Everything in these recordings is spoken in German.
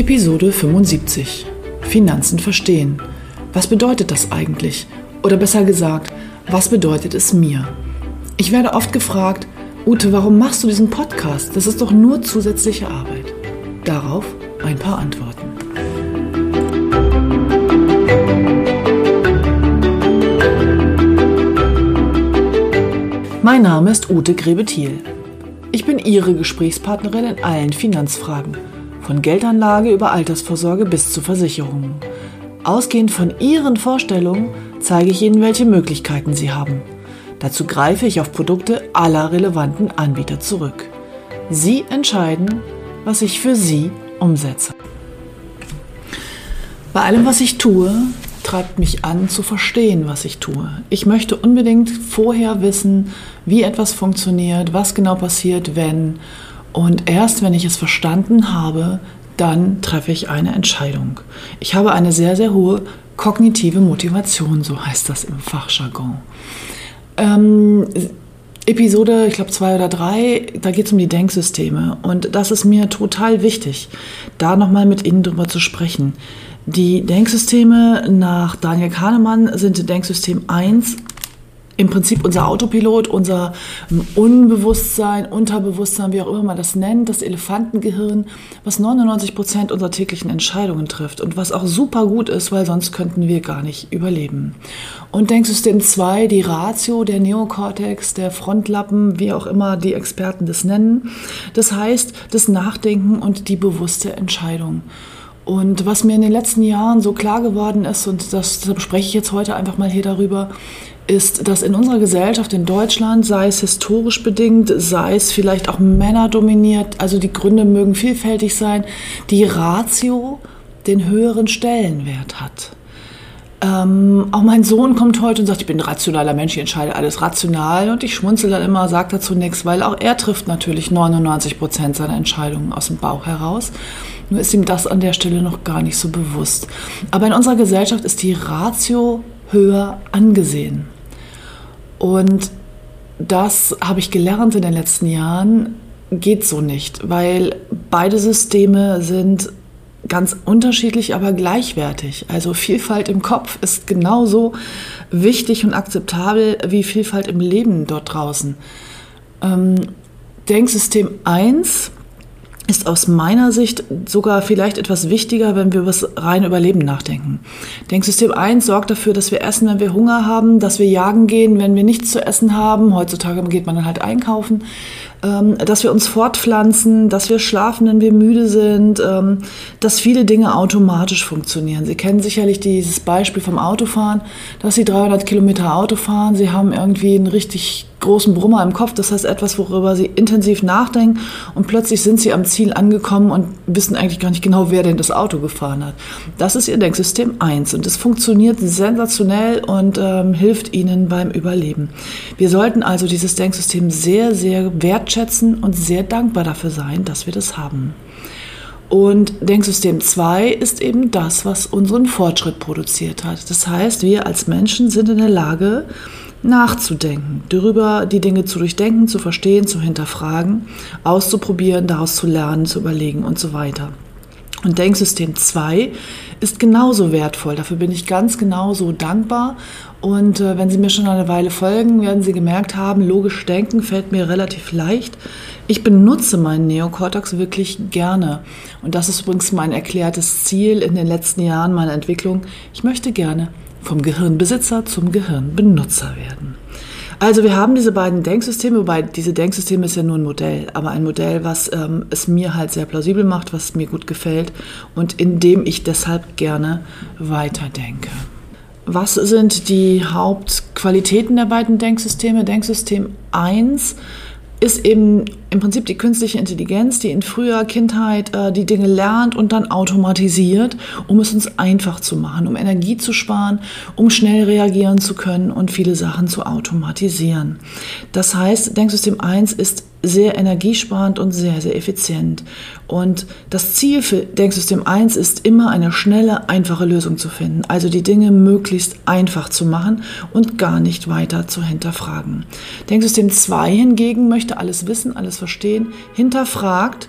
Episode 75 Finanzen verstehen. Was bedeutet das eigentlich? Oder besser gesagt, was bedeutet es mir? Ich werde oft gefragt, Ute, warum machst du diesen Podcast? Das ist doch nur zusätzliche Arbeit. Darauf ein paar Antworten. Mein Name ist Ute Grebethiel. Ich bin Ihre Gesprächspartnerin in allen Finanzfragen von Geldanlage über Altersvorsorge bis zu Versicherungen. Ausgehend von Ihren Vorstellungen zeige ich Ihnen, welche Möglichkeiten Sie haben. Dazu greife ich auf Produkte aller relevanten Anbieter zurück. Sie entscheiden, was ich für Sie umsetze. Bei allem, was ich tue, treibt mich an zu verstehen, was ich tue. Ich möchte unbedingt vorher wissen, wie etwas funktioniert, was genau passiert, wenn und erst wenn ich es verstanden habe, dann treffe ich eine Entscheidung. Ich habe eine sehr, sehr hohe kognitive Motivation, so heißt das im Fachjargon. Ähm, Episode, ich glaube zwei oder drei, da geht es um die Denksysteme. Und das ist mir total wichtig, da nochmal mit Ihnen drüber zu sprechen. Die Denksysteme nach Daniel Kahnemann sind Denksystem 1 im Prinzip unser Autopilot, unser Unbewusstsein, Unterbewusstsein, wie auch immer man das nennt, das Elefantengehirn, was 99 Prozent unserer täglichen Entscheidungen trifft und was auch super gut ist, weil sonst könnten wir gar nicht überleben. Und Denksystem 2, die Ratio, der Neokortex, der Frontlappen, wie auch immer die Experten das nennen. Das heißt, das Nachdenken und die bewusste Entscheidung. Und was mir in den letzten Jahren so klar geworden ist, und das, das spreche ich jetzt heute einfach mal hier darüber, ist, dass in unserer Gesellschaft in Deutschland, sei es historisch bedingt, sei es vielleicht auch Männer dominiert, also die Gründe mögen vielfältig sein, die Ratio den höheren Stellenwert hat. Ähm, auch mein Sohn kommt heute und sagt, ich bin ein rationaler Mensch, ich entscheide alles rational und ich schmunzel dann immer, sage dazu nichts, weil auch er trifft natürlich 99 Prozent seiner Entscheidungen aus dem Bauch heraus. Nur ist ihm das an der Stelle noch gar nicht so bewusst. Aber in unserer Gesellschaft ist die Ratio höher angesehen. Und das habe ich gelernt in den letzten Jahren, geht so nicht, weil beide Systeme sind ganz unterschiedlich, aber gleichwertig. Also Vielfalt im Kopf ist genauso wichtig und akzeptabel wie Vielfalt im Leben dort draußen. Ähm, Denksystem 1 ist aus meiner Sicht sogar vielleicht etwas wichtiger, wenn wir über das reine Überleben nachdenken. Denksystem 1 sorgt dafür, dass wir essen, wenn wir Hunger haben, dass wir jagen gehen, wenn wir nichts zu essen haben. Heutzutage geht man dann halt einkaufen. Ähm, dass wir uns fortpflanzen, dass wir schlafen, wenn wir müde sind, ähm, dass viele Dinge automatisch funktionieren. Sie kennen sicherlich dieses Beispiel vom Autofahren, dass Sie 300 Kilometer Auto fahren, Sie haben irgendwie einen richtig großen Brummer im Kopf, das heißt etwas, worüber Sie intensiv nachdenken und plötzlich sind Sie am Ziel angekommen und wissen eigentlich gar nicht genau, wer denn das Auto gefahren hat. Das ist Ihr Denksystem 1 und es funktioniert sensationell und ähm, hilft Ihnen beim Überleben. Wir sollten also dieses Denksystem sehr, sehr wertschätzen und sehr dankbar dafür sein, dass wir das haben. Und Denksystem 2 ist eben das, was unseren Fortschritt produziert hat. Das heißt, wir als Menschen sind in der Lage, nachzudenken, darüber die Dinge zu durchdenken, zu verstehen, zu hinterfragen, auszuprobieren, daraus zu lernen, zu überlegen und so weiter. Und Denksystem 2 ist genauso wertvoll. Dafür bin ich ganz genauso dankbar. Und äh, wenn Sie mir schon eine Weile folgen, werden Sie gemerkt haben, logisch denken fällt mir relativ leicht. Ich benutze meinen Neokortex wirklich gerne. Und das ist übrigens mein erklärtes Ziel in den letzten Jahren meiner Entwicklung. Ich möchte gerne vom Gehirnbesitzer zum Gehirnbenutzer werden. Also wir haben diese beiden Denksysteme, wobei diese Denksysteme ist ja nur ein Modell, aber ein Modell, was ähm, es mir halt sehr plausibel macht, was mir gut gefällt und in dem ich deshalb gerne weiterdenke. Was sind die Hauptqualitäten der beiden Denksysteme? Denksystem 1 ist eben im Prinzip die künstliche Intelligenz, die in früher Kindheit äh, die Dinge lernt und dann automatisiert, um es uns einfach zu machen, um Energie zu sparen, um schnell reagieren zu können und viele Sachen zu automatisieren. Das heißt, Denksystem 1 ist sehr energiesparend und sehr, sehr effizient. Und das Ziel für Denksystem 1 ist immer eine schnelle, einfache Lösung zu finden. Also die Dinge möglichst einfach zu machen und gar nicht weiter zu hinterfragen. Denksystem 2 hingegen möchte alles wissen, alles verstehen, hinterfragt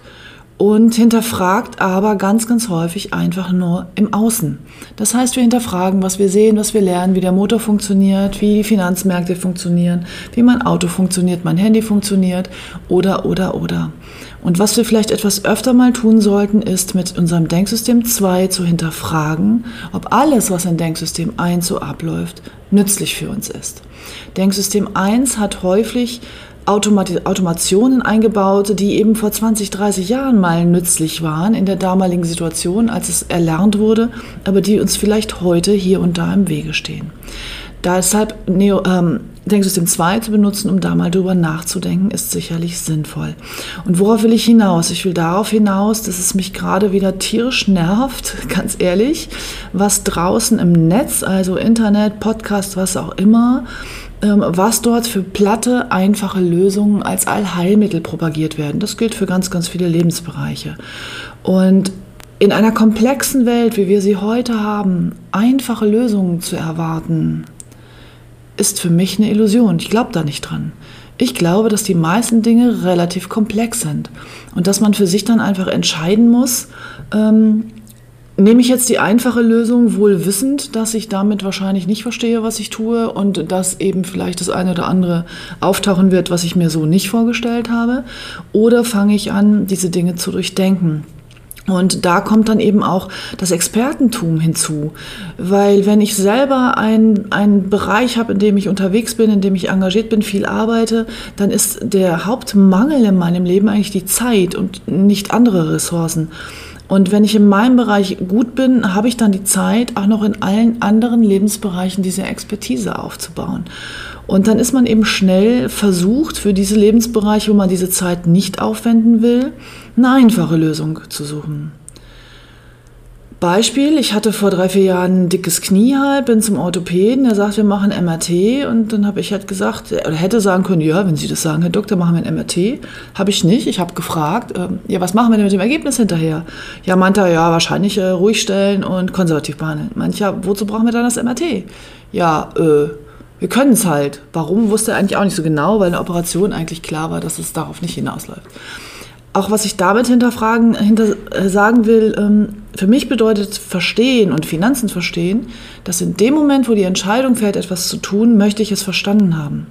und hinterfragt aber ganz, ganz häufig einfach nur im Außen. Das heißt, wir hinterfragen, was wir sehen, was wir lernen, wie der Motor funktioniert, wie die Finanzmärkte funktionieren, wie mein Auto funktioniert, mein Handy funktioniert oder, oder, oder. Und was wir vielleicht etwas öfter mal tun sollten, ist mit unserem Denksystem 2 zu hinterfragen, ob alles, was in Denksystem 1 so abläuft, nützlich für uns ist. Denksystem 1 hat häufig Automat Automationen eingebaut, die eben vor 20, 30 Jahren mal nützlich waren in der damaligen Situation, als es erlernt wurde, aber die uns vielleicht heute hier und da im Wege stehen. Deshalb Neo, ähm, Denksystem 2 zu benutzen, um da mal drüber nachzudenken, ist sicherlich sinnvoll. Und worauf will ich hinaus? Ich will darauf hinaus, dass es mich gerade wieder tierisch nervt, ganz ehrlich, was draußen im Netz, also Internet, Podcast, was auch immer, was dort für platte, einfache Lösungen als Allheilmittel propagiert werden. Das gilt für ganz, ganz viele Lebensbereiche. Und in einer komplexen Welt, wie wir sie heute haben, einfache Lösungen zu erwarten, ist für mich eine Illusion. Ich glaube da nicht dran. Ich glaube, dass die meisten Dinge relativ komplex sind und dass man für sich dann einfach entscheiden muss, ähm, nehme ich jetzt die einfache Lösung, wohl wissend, dass ich damit wahrscheinlich nicht verstehe, was ich tue und dass eben vielleicht das eine oder andere auftauchen wird, was ich mir so nicht vorgestellt habe? Oder fange ich an, diese Dinge zu durchdenken? Und da kommt dann eben auch das Expertentum hinzu, weil wenn ich selber einen Bereich habe, in dem ich unterwegs bin, in dem ich engagiert bin, viel arbeite, dann ist der Hauptmangel in meinem Leben eigentlich die Zeit und nicht andere Ressourcen. Und wenn ich in meinem Bereich gut bin, habe ich dann die Zeit, auch noch in allen anderen Lebensbereichen diese Expertise aufzubauen. Und dann ist man eben schnell versucht, für diese Lebensbereiche, wo man diese Zeit nicht aufwenden will, eine einfache Lösung zu suchen. Beispiel, ich hatte vor drei, vier Jahren ein dickes Knie halt, bin zum Orthopäden, der sagt, wir machen MRT und dann habe ich halt gesagt, oder hätte sagen können, ja, wenn Sie das sagen, Herr Doktor, machen wir ein MRT. Habe ich nicht, ich habe gefragt, äh, ja, was machen wir denn mit dem Ergebnis hinterher? Ja, meinte er, ja, wahrscheinlich äh, ruhig stellen und konservativ behandeln. Mancher, wozu brauchen wir dann das MRT? Ja, äh, wir können es halt. Warum, wusste er eigentlich auch nicht so genau, weil eine Operation eigentlich klar war, dass es darauf nicht hinausläuft auch was ich damit hinterfragen, hinter, äh, sagen will, ähm, für mich bedeutet Verstehen und Finanzen verstehen, dass in dem Moment, wo die Entscheidung fällt, etwas zu tun, möchte ich es verstanden haben.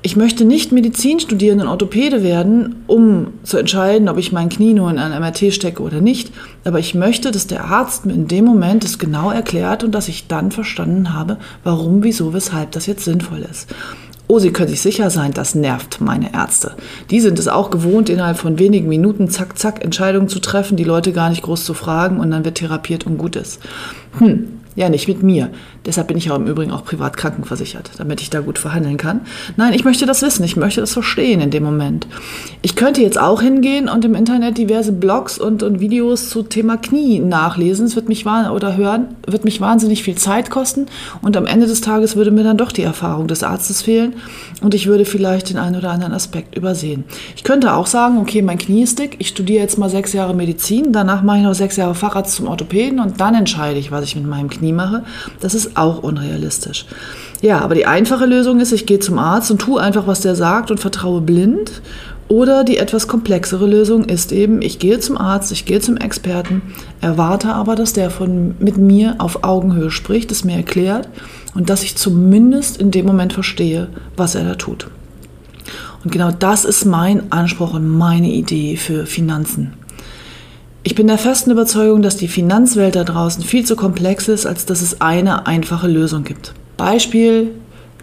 Ich möchte nicht Medizin studieren und Orthopäde werden, um zu entscheiden, ob ich mein Knie nur in ein MRT stecke oder nicht. Aber ich möchte, dass der Arzt mir in dem Moment es genau erklärt und dass ich dann verstanden habe, warum, wieso, weshalb das jetzt sinnvoll ist. Oh, Sie können sich sicher sein, das nervt meine Ärzte. Die sind es auch gewohnt, innerhalb von wenigen Minuten zack, zack Entscheidungen zu treffen, die Leute gar nicht groß zu fragen und dann wird therapiert und gut ist. Hm, ja, nicht mit mir. Deshalb bin ich auch im Übrigen auch privat krankenversichert, damit ich da gut verhandeln kann. Nein, ich möchte das wissen, ich möchte das verstehen in dem Moment. Ich könnte jetzt auch hingehen und im Internet diverse Blogs und, und Videos zu Thema Knie nachlesen. Es wird mich oder hören, wird mich wahnsinnig viel Zeit kosten und am Ende des Tages würde mir dann doch die Erfahrung des Arztes fehlen und ich würde vielleicht den einen oder anderen Aspekt übersehen. Ich könnte auch sagen, okay, mein Knie ist dick, ich studiere jetzt mal sechs Jahre Medizin, danach mache ich noch sechs Jahre Facharzt zum Orthopäden und dann entscheide ich, was ich mit meinem Knie mache. Das ist auch unrealistisch. Ja, aber die einfache Lösung ist, ich gehe zum Arzt und tue einfach, was der sagt und vertraue blind Oder die etwas komplexere Lösung ist eben, ich gehe zum Arzt, ich gehe zum Experten, erwarte aber, dass der von, mit mir auf Augenhöhe spricht, es mir erklärt und dass ich zumindest in dem Moment verstehe, was er da tut. Und genau das ist mein Anspruch und meine Idee für Finanzen. Ich bin der festen Überzeugung, dass die Finanzwelt da draußen viel zu komplex ist, als dass es eine einfache Lösung gibt. Beispiel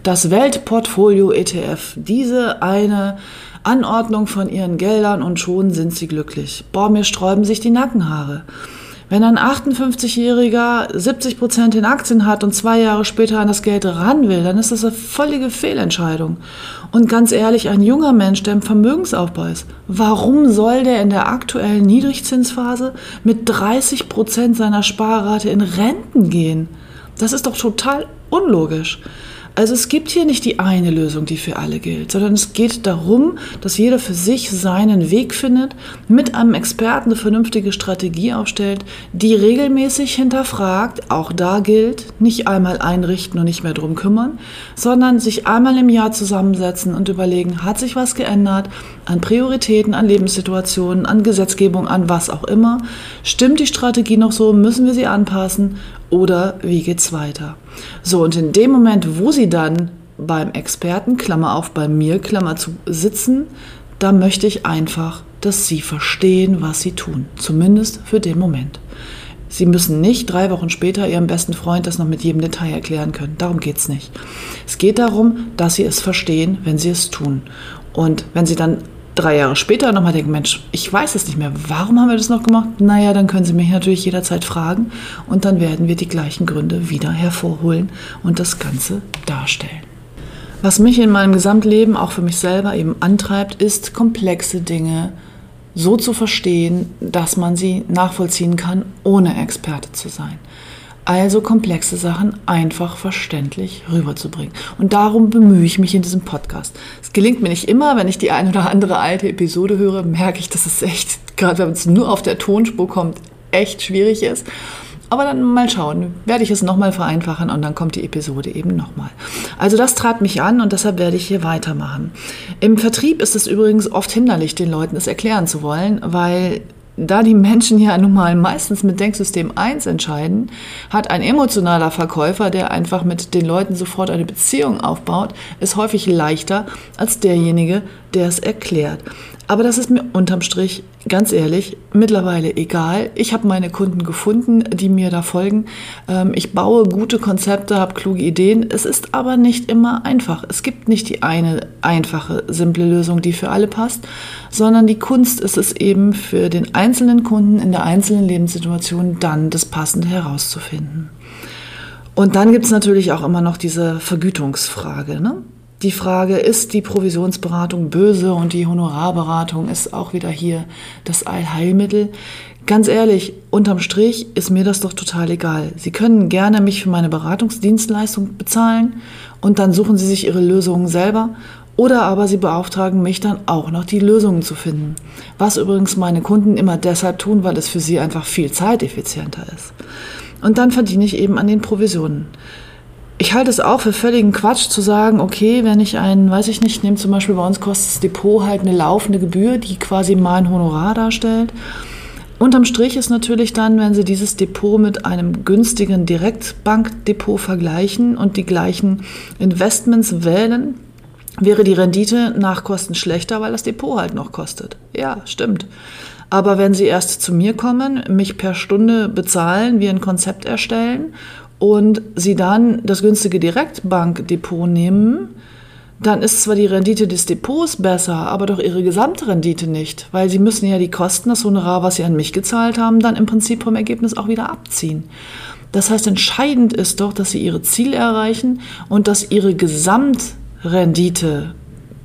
das Weltportfolio ETF. Diese eine Anordnung von ihren Geldern und schon sind sie glücklich. Boah, mir sträuben sich die Nackenhaare. Wenn ein 58-Jähriger 70 Prozent in Aktien hat und zwei Jahre später an das Geld ran will, dann ist das eine völlige Fehlentscheidung. Und ganz ehrlich, ein junger Mensch, der im Vermögensaufbau ist, warum soll der in der aktuellen Niedrigzinsphase mit 30 Prozent seiner Sparrate in Renten gehen? Das ist doch total unlogisch. Also es gibt hier nicht die eine Lösung, die für alle gilt, sondern es geht darum, dass jeder für sich seinen Weg findet, mit einem Experten eine vernünftige Strategie aufstellt, die regelmäßig hinterfragt, auch da gilt, nicht einmal einrichten und nicht mehr drum kümmern, sondern sich einmal im Jahr zusammensetzen und überlegen, hat sich was geändert an Prioritäten, an Lebenssituationen, an Gesetzgebung, an was auch immer. Stimmt die Strategie noch so, müssen wir sie anpassen oder wie geht's weiter? So, und in dem Moment, wo Sie dann beim Experten, Klammer auf, bei mir, Klammer zu sitzen, da möchte ich einfach, dass Sie verstehen, was Sie tun. Zumindest für den Moment. Sie müssen nicht drei Wochen später Ihrem besten Freund das noch mit jedem Detail erklären können. Darum geht es nicht. Es geht darum, dass Sie es verstehen, wenn Sie es tun. Und wenn Sie dann drei Jahre später nochmal denken, Mensch, ich weiß es nicht mehr, warum haben wir das noch gemacht? Naja, dann können Sie mich natürlich jederzeit fragen und dann werden wir die gleichen Gründe wieder hervorholen und das Ganze darstellen. Was mich in meinem Gesamtleben, auch für mich selber eben antreibt, ist komplexe Dinge so zu verstehen, dass man sie nachvollziehen kann, ohne Experte zu sein. Also komplexe Sachen einfach verständlich rüberzubringen. Und darum bemühe ich mich in diesem Podcast. Es gelingt mir nicht immer, wenn ich die ein oder andere alte Episode höre, merke ich, dass es echt, gerade wenn es nur auf der Tonspur kommt, echt schwierig ist. Aber dann mal schauen, werde ich es nochmal vereinfachen und dann kommt die Episode eben nochmal. Also das trat mich an und deshalb werde ich hier weitermachen. Im Vertrieb ist es übrigens oft hinderlich, den Leuten es erklären zu wollen, weil da die Menschen ja nun mal meistens mit Denksystem 1 entscheiden, hat ein emotionaler Verkäufer, der einfach mit den Leuten sofort eine Beziehung aufbaut, es häufig leichter als derjenige, der es erklärt. Aber das ist mir unterm Strich, ganz ehrlich, mittlerweile egal. Ich habe meine Kunden gefunden, die mir da folgen. Ähm, ich baue gute Konzepte, habe kluge Ideen. Es ist aber nicht immer einfach. Es gibt nicht die eine einfache, simple Lösung, die für alle passt, sondern die Kunst ist es eben für den einzelnen Kunden in der einzelnen Lebenssituation dann das Passende herauszufinden. Und dann gibt es natürlich auch immer noch diese Vergütungsfrage. Ne? Die Frage, ist die Provisionsberatung böse und die Honorarberatung ist auch wieder hier das Allheilmittel? Ganz ehrlich, unterm Strich ist mir das doch total egal. Sie können gerne mich für meine Beratungsdienstleistung bezahlen und dann suchen Sie sich Ihre Lösungen selber oder aber Sie beauftragen mich dann auch noch die Lösungen zu finden. Was übrigens meine Kunden immer deshalb tun, weil es für sie einfach viel zeiteffizienter ist. Und dann verdiene ich eben an den Provisionen ich halte es auch für völligen Quatsch zu sagen, okay, wenn ich einen, weiß ich nicht, nehme zum Beispiel bei uns kostet das Depot halt eine laufende Gebühr, die quasi mein Honorar darstellt. Unterm Strich ist natürlich dann, wenn Sie dieses Depot mit einem günstigen Direktbankdepot vergleichen und die gleichen Investments wählen, wäre die Rendite nach Kosten schlechter, weil das Depot halt noch kostet. Ja, stimmt. Aber wenn Sie erst zu mir kommen, mich per Stunde bezahlen, wir ein Konzept erstellen und sie dann das günstige Direktbankdepot nehmen, dann ist zwar die Rendite des Depots besser, aber doch ihre Gesamtrendite nicht, weil sie müssen ja die Kosten, das Honorar, was sie an mich gezahlt haben, dann im Prinzip vom Ergebnis auch wieder abziehen. Das heißt, entscheidend ist doch, dass sie ihre Ziele erreichen und dass ihre Gesamtrendite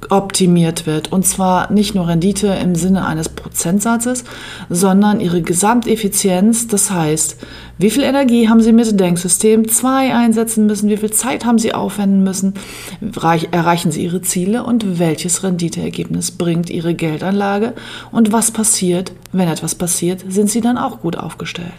optimiert wird. Und zwar nicht nur Rendite im Sinne eines Prozentsatzes, sondern ihre Gesamteffizienz. Das heißt, wie viel Energie haben Sie mit Denksystem 2 einsetzen müssen? Wie viel Zeit haben Sie aufwenden müssen? Erreichen Sie Ihre Ziele? Und welches Renditeergebnis bringt Ihre Geldanlage? Und was passiert, wenn etwas passiert? Sind Sie dann auch gut aufgestellt?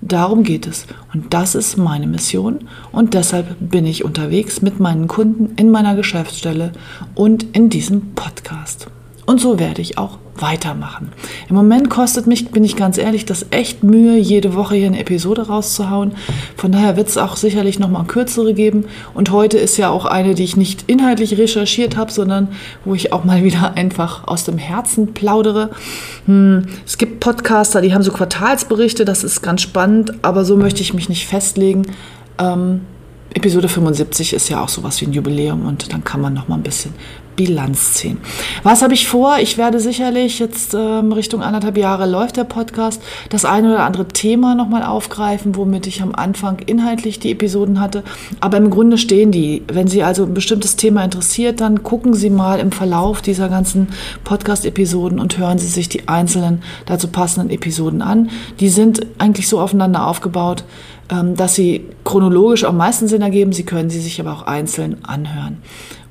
Darum geht es. Und das ist meine Mission. Und deshalb bin ich unterwegs mit meinen Kunden in meiner Geschäftsstelle und in diesem Podcast. Und so werde ich auch weitermachen. Im Moment kostet mich, bin ich ganz ehrlich, das echt Mühe, jede Woche hier eine Episode rauszuhauen. Von daher wird es auch sicherlich nochmal kürzere geben. Und heute ist ja auch eine, die ich nicht inhaltlich recherchiert habe, sondern wo ich auch mal wieder einfach aus dem Herzen plaudere. Hm, es gibt Podcaster, die haben so Quartalsberichte, das ist ganz spannend, aber so möchte ich mich nicht festlegen. Ähm, Episode 75 ist ja auch sowas wie ein Jubiläum und dann kann man noch mal ein bisschen Bilanz ziehen. Was habe ich vor? Ich werde sicherlich jetzt ähm, Richtung anderthalb Jahre läuft der Podcast, das eine oder andere Thema nochmal aufgreifen, womit ich am Anfang inhaltlich die Episoden hatte. Aber im Grunde stehen die. Wenn Sie also ein bestimmtes Thema interessiert, dann gucken Sie mal im Verlauf dieser ganzen Podcast-Episoden und hören Sie sich die einzelnen dazu passenden Episoden an. Die sind eigentlich so aufeinander aufgebaut, ähm, dass sie chronologisch am meisten Sinn ergeben. Sie können sie sich aber auch einzeln anhören.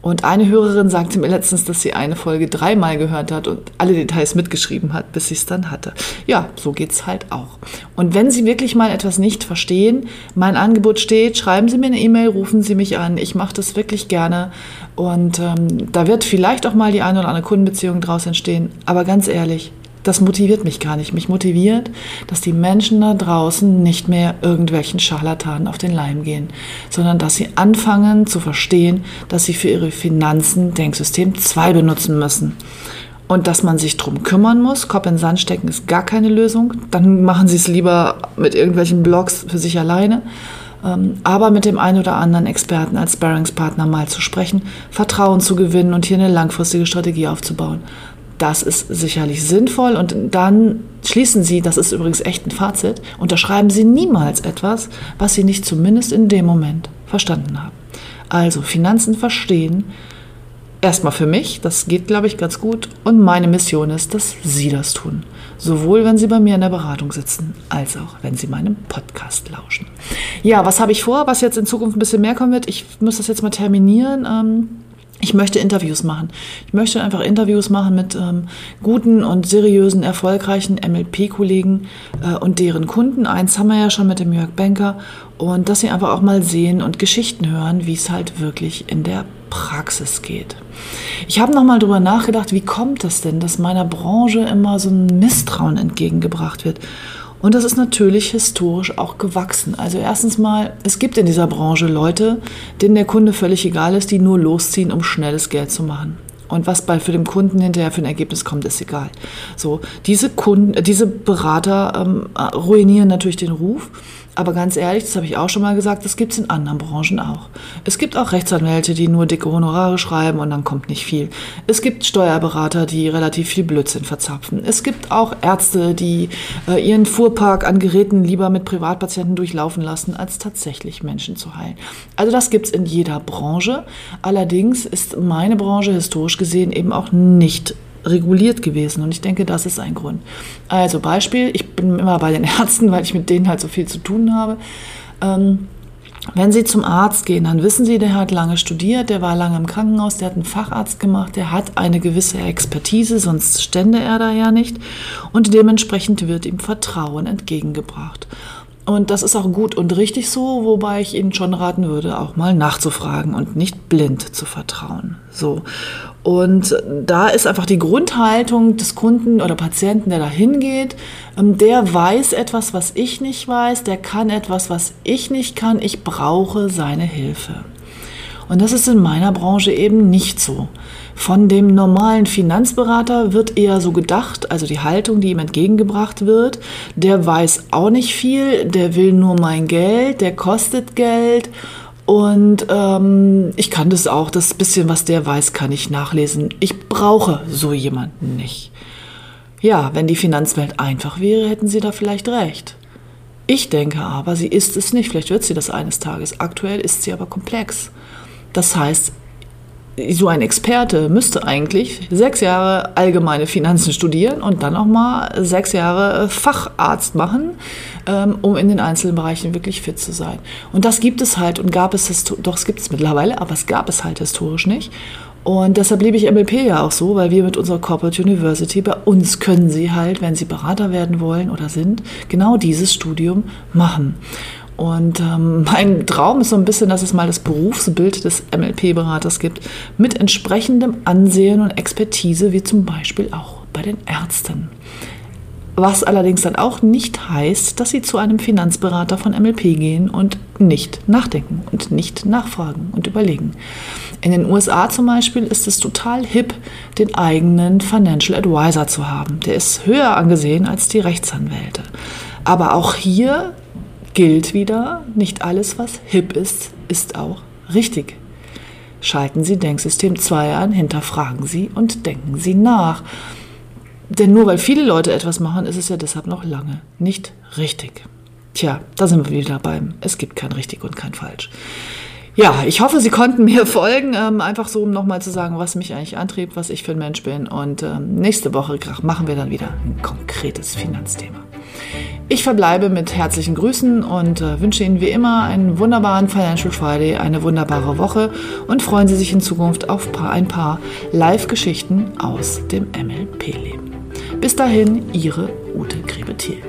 Und eine Hörerin sagte mir letztens, dass sie eine Folge dreimal gehört hat und alle Details mitgeschrieben hat, bis sie es dann hatte. Ja, so geht's halt auch. Und wenn Sie wirklich mal etwas nicht verstehen, mein Angebot steht, schreiben Sie mir eine E-Mail, rufen Sie mich an. Ich mache das wirklich gerne. Und ähm, da wird vielleicht auch mal die eine oder andere Kundenbeziehung draus entstehen. Aber ganz ehrlich, das motiviert mich gar nicht. Mich motiviert, dass die Menschen da draußen nicht mehr irgendwelchen Scharlatanen auf den Leim gehen, sondern dass sie anfangen zu verstehen, dass sie für ihre Finanzen Denksystem 2 benutzen müssen. Und dass man sich drum kümmern muss. Kopf in Sand stecken ist gar keine Lösung. Dann machen sie es lieber mit irgendwelchen Blogs für sich alleine ähm, aber mit dem einen oder anderen Experten als Sparringspartner mal zu sprechen, Vertrauen zu gewinnen und hier eine langfristige Strategie aufzubauen. Das ist sicherlich sinnvoll und dann schließen Sie, das ist übrigens echt ein Fazit, unterschreiben Sie niemals etwas, was Sie nicht zumindest in dem Moment verstanden haben. Also Finanzen verstehen, erstmal für mich, das geht, glaube ich, ganz gut. Und meine Mission ist, dass Sie das tun. Sowohl, wenn Sie bei mir in der Beratung sitzen, als auch, wenn Sie meinem Podcast lauschen. Ja, was habe ich vor, was jetzt in Zukunft ein bisschen mehr kommen wird? Ich muss das jetzt mal terminieren. Ähm, ich möchte Interviews machen. Ich möchte einfach Interviews machen mit ähm, guten und seriösen, erfolgreichen MLP-Kollegen äh, und deren Kunden. Eins haben wir ja schon mit dem Jörg Banker. Und dass sie einfach auch mal sehen und Geschichten hören, wie es halt wirklich in der Praxis geht. Ich habe nochmal drüber nachgedacht, wie kommt es denn, dass meiner Branche immer so ein Misstrauen entgegengebracht wird? Und das ist natürlich historisch auch gewachsen. Also erstens mal, es gibt in dieser Branche Leute, denen der Kunde völlig egal ist, die nur losziehen, um schnelles Geld zu machen. Und was bei für den Kunden hinterher für ein Ergebnis kommt, ist egal. So, diese Kunden, diese Berater ähm, ruinieren natürlich den Ruf. Aber ganz ehrlich, das habe ich auch schon mal gesagt, das gibt es in anderen Branchen auch. Es gibt auch Rechtsanwälte, die nur dicke Honorare schreiben und dann kommt nicht viel. Es gibt Steuerberater, die relativ viel Blödsinn verzapfen. Es gibt auch Ärzte, die äh, ihren Fuhrpark an Geräten lieber mit Privatpatienten durchlaufen lassen, als tatsächlich Menschen zu heilen. Also das gibt es in jeder Branche. Allerdings ist meine Branche historisch gesehen eben auch nicht reguliert gewesen. Und ich denke, das ist ein Grund. Also Beispiel, ich bin immer bei den Ärzten, weil ich mit denen halt so viel zu tun habe. Ähm, wenn Sie zum Arzt gehen, dann wissen Sie, der hat lange studiert, der war lange im Krankenhaus, der hat einen Facharzt gemacht, der hat eine gewisse Expertise, sonst stände er da ja nicht. Und dementsprechend wird ihm Vertrauen entgegengebracht. Und das ist auch gut und richtig so, wobei ich Ihnen schon raten würde, auch mal nachzufragen und nicht blind zu vertrauen. So. Und da ist einfach die Grundhaltung des Kunden oder Patienten, der da hingeht, ähm, der weiß etwas, was ich nicht weiß, der kann etwas, was ich nicht kann, ich brauche seine Hilfe. Und das ist in meiner Branche eben nicht so. Von dem normalen Finanzberater wird eher so gedacht, also die Haltung, die ihm entgegengebracht wird, der weiß auch nicht viel, der will nur mein Geld, der kostet Geld und ähm, ich kann das auch, das bisschen, was der weiß, kann ich nachlesen. Ich brauche so jemanden nicht. Ja, wenn die Finanzwelt einfach wäre, hätten Sie da vielleicht recht. Ich denke aber, sie ist es nicht. Vielleicht wird sie das eines Tages. Aktuell ist sie aber komplex. Das heißt, so ein Experte müsste eigentlich sechs Jahre allgemeine Finanzen studieren und dann auch mal sechs Jahre Facharzt machen, ähm, um in den einzelnen Bereichen wirklich fit zu sein. Und das gibt es halt und gab es, doch es gibt es mittlerweile, aber es gab es halt historisch nicht. Und deshalb liebe ich MLP ja auch so, weil wir mit unserer Corporate University, bei uns können Sie halt, wenn Sie Berater werden wollen oder sind, genau dieses Studium machen. Und ähm, mein Traum ist so ein bisschen, dass es mal das Berufsbild des MLP-Beraters gibt, mit entsprechendem Ansehen und Expertise, wie zum Beispiel auch bei den Ärzten. Was allerdings dann auch nicht heißt, dass sie zu einem Finanzberater von MLP gehen und nicht nachdenken und nicht nachfragen und überlegen. In den USA zum Beispiel ist es total hip, den eigenen Financial Advisor zu haben. Der ist höher angesehen als die Rechtsanwälte. Aber auch hier gilt wieder, nicht alles, was hip ist, ist auch richtig. Schalten Sie Denksystem 2 an, hinterfragen Sie und denken Sie nach. Denn nur weil viele Leute etwas machen, ist es ja deshalb noch lange nicht richtig. Tja, da sind wir wieder beim, es gibt kein richtig und kein falsch. Ja, ich hoffe, Sie konnten mir folgen, ähm, einfach so, um nochmal zu sagen, was mich eigentlich antrieb, was ich für ein Mensch bin. Und ähm, nächste Woche machen wir dann wieder ein konkretes Finanzthema. Ich verbleibe mit herzlichen Grüßen und äh, wünsche Ihnen wie immer einen wunderbaren Financial Friday, eine wunderbare Woche und freuen Sie sich in Zukunft auf ein paar Live-Geschichten aus dem MLP-Leben. Bis dahin, Ihre Ute Grebethiel.